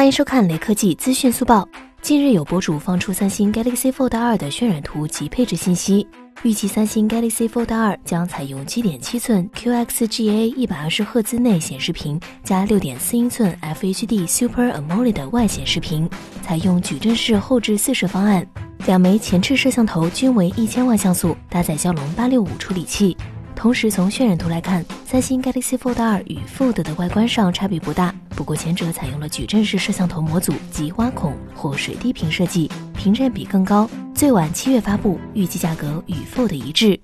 欢迎收看雷科技资讯速报。近日有博主放出三星 Galaxy Fold 2的渲染图及配置信息，预计三星 Galaxy Fold 2将采用7.7寸 QXGA 120赫兹内显示屏加6.4英寸 FHD Super AMOLED 外显示屏，采用矩阵式后置四摄方案，两枚前置摄像头均为一千万像素，搭载骁龙865处理器。同时，从渲染图来看，三星 Galaxy Fold 2与 Fold 的外观上差别不大。不过，前者采用了矩阵式摄像头模组及挖孔或水滴屏设计，屏占比更高。最晚七月发布，预计价格与 Fold 一致。